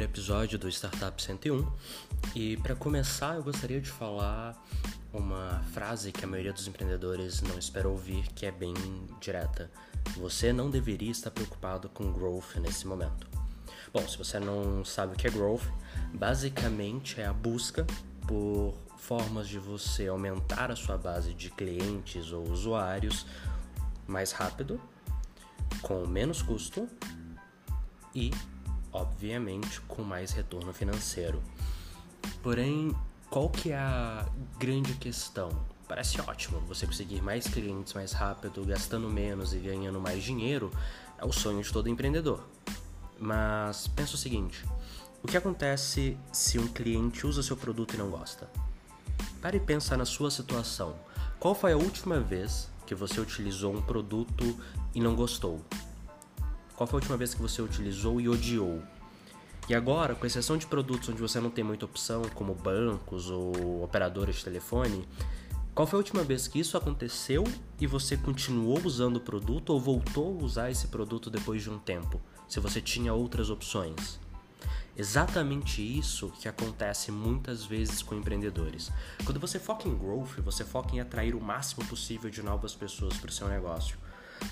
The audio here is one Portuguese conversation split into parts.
primeiro episódio do Startup 101 e para começar eu gostaria de falar uma frase que a maioria dos empreendedores não espera ouvir, que é bem direta. Você não deveria estar preocupado com growth nesse momento. Bom, se você não sabe o que é growth, basicamente é a busca por formas de você aumentar a sua base de clientes ou usuários mais rápido, com menos custo e, obviamente, com mais retorno financeiro. Porém, qual que é a grande questão? Parece ótimo, você conseguir mais clientes mais rápido, gastando menos e ganhando mais dinheiro, é o sonho de todo empreendedor. Mas pensa o seguinte: o que acontece se um cliente usa seu produto e não gosta? Pare e pensa na sua situação. Qual foi a última vez que você utilizou um produto e não gostou? Qual foi a última vez que você utilizou e odiou? E agora, com exceção de produtos onde você não tem muita opção, como bancos ou operadoras de telefone, qual foi a última vez que isso aconteceu e você continuou usando o produto ou voltou a usar esse produto depois de um tempo, se você tinha outras opções? Exatamente isso que acontece muitas vezes com empreendedores. Quando você foca em growth, você foca em atrair o máximo possível de novas pessoas para o seu negócio.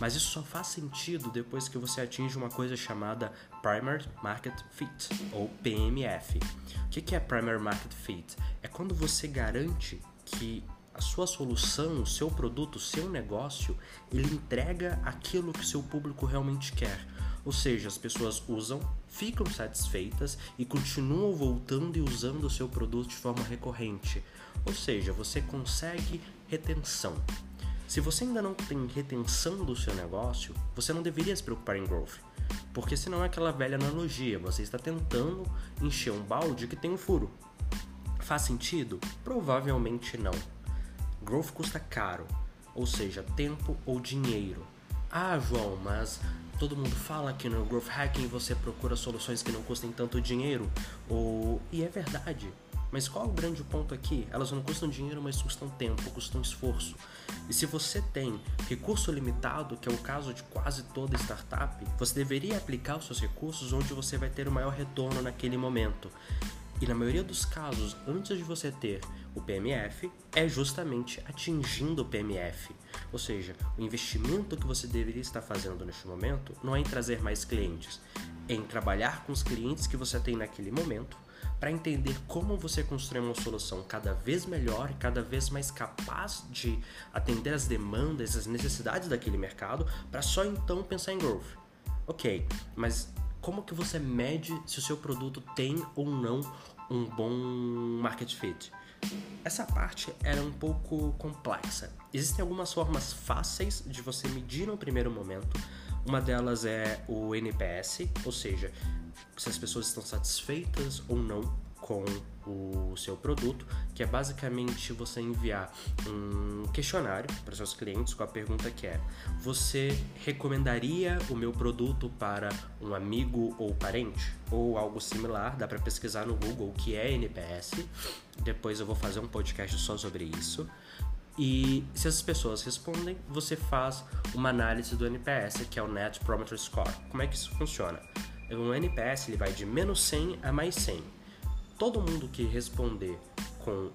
Mas isso só faz sentido depois que você atinge uma coisa chamada Primary Market Fit, ou PMF. O que é Primary Market Fit? É quando você garante que a sua solução, o seu produto, o seu negócio, ele entrega aquilo que seu público realmente quer. Ou seja, as pessoas usam, ficam satisfeitas e continuam voltando e usando o seu produto de forma recorrente. Ou seja, você consegue retenção. Se você ainda não tem retenção do seu negócio, você não deveria se preocupar em growth. Porque senão é aquela velha analogia, você está tentando encher um balde que tem um furo. Faz sentido? Provavelmente não. Growth custa caro, ou seja, tempo ou dinheiro. Ah, João, mas todo mundo fala que no growth hacking você procura soluções que não custem tanto dinheiro. Ou... E é verdade. Mas qual é o grande ponto aqui? Elas não custam dinheiro, mas custam tempo, custam esforço. E se você tem recurso limitado, que é o caso de quase toda startup, você deveria aplicar os seus recursos onde você vai ter o maior retorno naquele momento. E na maioria dos casos, antes de você ter o PMF, é justamente atingindo o PMF. Ou seja, o investimento que você deveria estar fazendo neste momento não é em trazer mais clientes, é em trabalhar com os clientes que você tem naquele momento para entender como você construir uma solução cada vez melhor, cada vez mais capaz de atender as demandas, as necessidades daquele mercado, para só então pensar em growth. Ok, mas como que você mede se o seu produto tem ou não um bom market fit? Essa parte era um pouco complexa. Existem algumas formas fáceis de você medir no primeiro momento. Uma delas é o NPS, ou seja, se as pessoas estão satisfeitas ou não com o seu produto, que é basicamente você enviar um questionário para seus clientes com a pergunta que é: você recomendaria o meu produto para um amigo ou parente ou algo similar? Dá para pesquisar no Google o que é NPS. Depois eu vou fazer um podcast só sobre isso. E se as pessoas respondem, você faz uma análise do NPS, que é o Net Promoter Score. Como é que isso funciona? Um NPS ele vai de menos 100 a mais 100. Todo mundo que responder com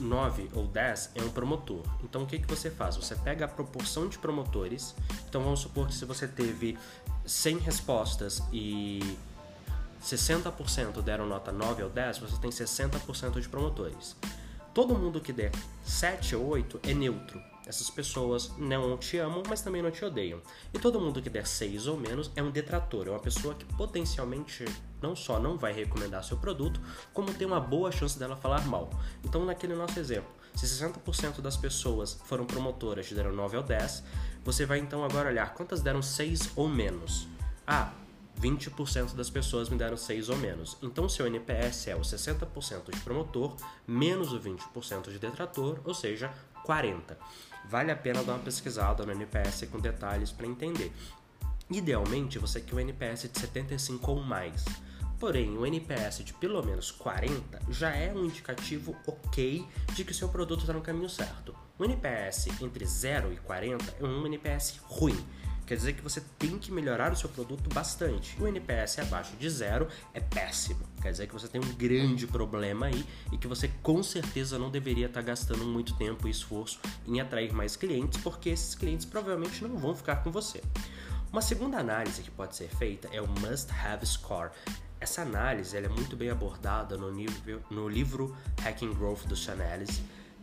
9 ou 10 é um promotor. Então o que, que você faz? Você pega a proporção de promotores. Então vamos supor que se você teve 100 respostas e 60% deram nota 9 ou 10, você tem 60% de promotores. Todo mundo que der 7 ou 8 é neutro. Essas pessoas não te amam, mas também não te odeiam. E todo mundo que der 6 ou menos é um detrator, é uma pessoa que potencialmente não só não vai recomendar seu produto, como tem uma boa chance dela falar mal. Então, naquele nosso exemplo, se 60% das pessoas foram promotoras e deram 9 ou 10, você vai então agora olhar quantas deram 6 ou menos. Ah, 20% das pessoas me deram 6 ou menos. Então, seu NPS é o 60% de promotor menos o 20% de detrator, ou seja, 40. Vale a pena dar uma pesquisada no NPS com detalhes para entender. Idealmente, você quer o NPS de 75 ou mais. Porém, o NPS de pelo menos 40 já é um indicativo ok de que o seu produto está no caminho certo. O NPS entre 0 e 40 é um NPS ruim Quer dizer que você tem que melhorar o seu produto bastante. O NPS abaixo de zero é péssimo. Quer dizer que você tem um grande problema aí e que você com certeza não deveria estar gastando muito tempo e esforço em atrair mais clientes, porque esses clientes provavelmente não vão ficar com você. Uma segunda análise que pode ser feita é o Must Have Score. Essa análise é muito bem abordada no, nível, no livro Hacking Growth do Chanelis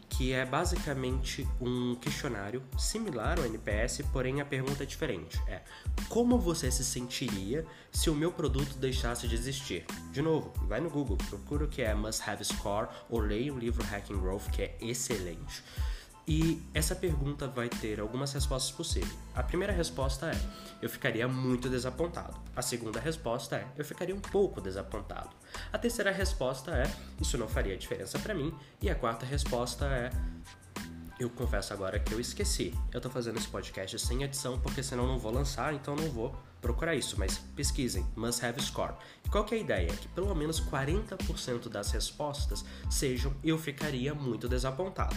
que é basicamente um questionário similar ao NPS, porém a pergunta é diferente. É: como você se sentiria se o meu produto deixasse de existir? De novo, vai no Google, procura o que é Must Have Score ou leia o livro Hacking Growth, que é excelente. E essa pergunta vai ter algumas respostas possíveis. A primeira resposta é: eu ficaria muito desapontado. A segunda resposta é: eu ficaria um pouco desapontado. A terceira resposta é: isso não faria diferença para mim. E a quarta resposta é: eu confesso agora que eu esqueci. Eu tô fazendo esse podcast sem edição porque senão não vou lançar, então não vou procurar isso, mas pesquisem, must have score. E qual que é a ideia? Que pelo menos 40% das respostas sejam eu ficaria muito desapontado.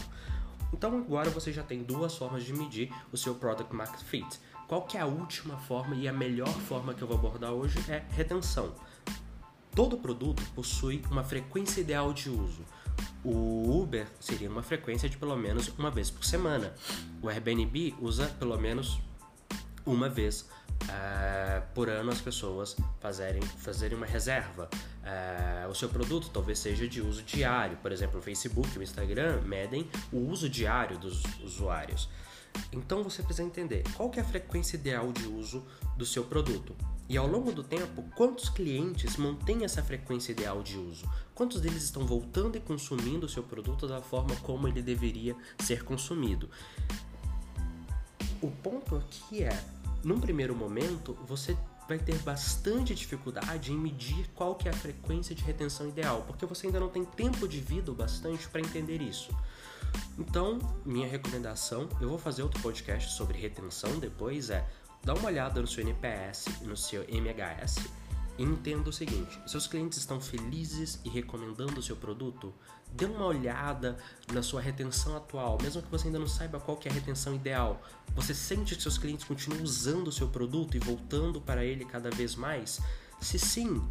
Então agora você já tem duas formas de medir o seu Product Market Fit. Qual que é a última forma e a melhor forma que eu vou abordar hoje é retenção. Todo produto possui uma frequência ideal de uso. O Uber seria uma frequência de pelo menos uma vez por semana. O Airbnb usa pelo menos uma vez uh, por ano as pessoas fazerem, fazerem uma reserva. Uh, o seu produto talvez seja de uso diário, por exemplo, o Facebook e o Instagram medem o uso diário dos usuários. Então você precisa entender qual é a frequência ideal de uso do seu produto. E ao longo do tempo, quantos clientes mantêm essa frequência ideal de uso? Quantos deles estão voltando e consumindo o seu produto da forma como ele deveria ser consumido? O ponto aqui é num primeiro momento, você vai ter bastante dificuldade em medir qual que é a frequência de retenção ideal, porque você ainda não tem tempo de vida o bastante para entender isso. Então, minha recomendação, eu vou fazer outro podcast sobre retenção depois, é dar uma olhada no seu NPS e no seu MHS entenda o seguinte: seus clientes estão felizes e recomendando o seu produto? Dê uma olhada na sua retenção atual, mesmo que você ainda não saiba qual é a retenção ideal. Você sente que seus clientes continuam usando o seu produto e voltando para ele cada vez mais? Se sim,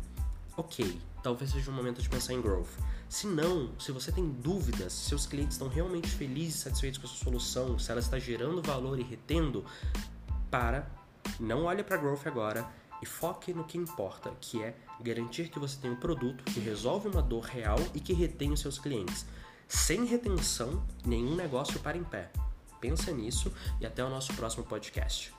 ok, talvez seja o momento de pensar em growth. Se não, se você tem dúvidas se seus clientes estão realmente felizes e satisfeitos com a sua solução, se ela está gerando valor e retendo, para, não olhe para growth agora e foque no que importa, que é garantir que você tem um produto que resolve uma dor real e que retém os seus clientes. Sem retenção, nenhum negócio para em pé. Pensa nisso e até o nosso próximo podcast.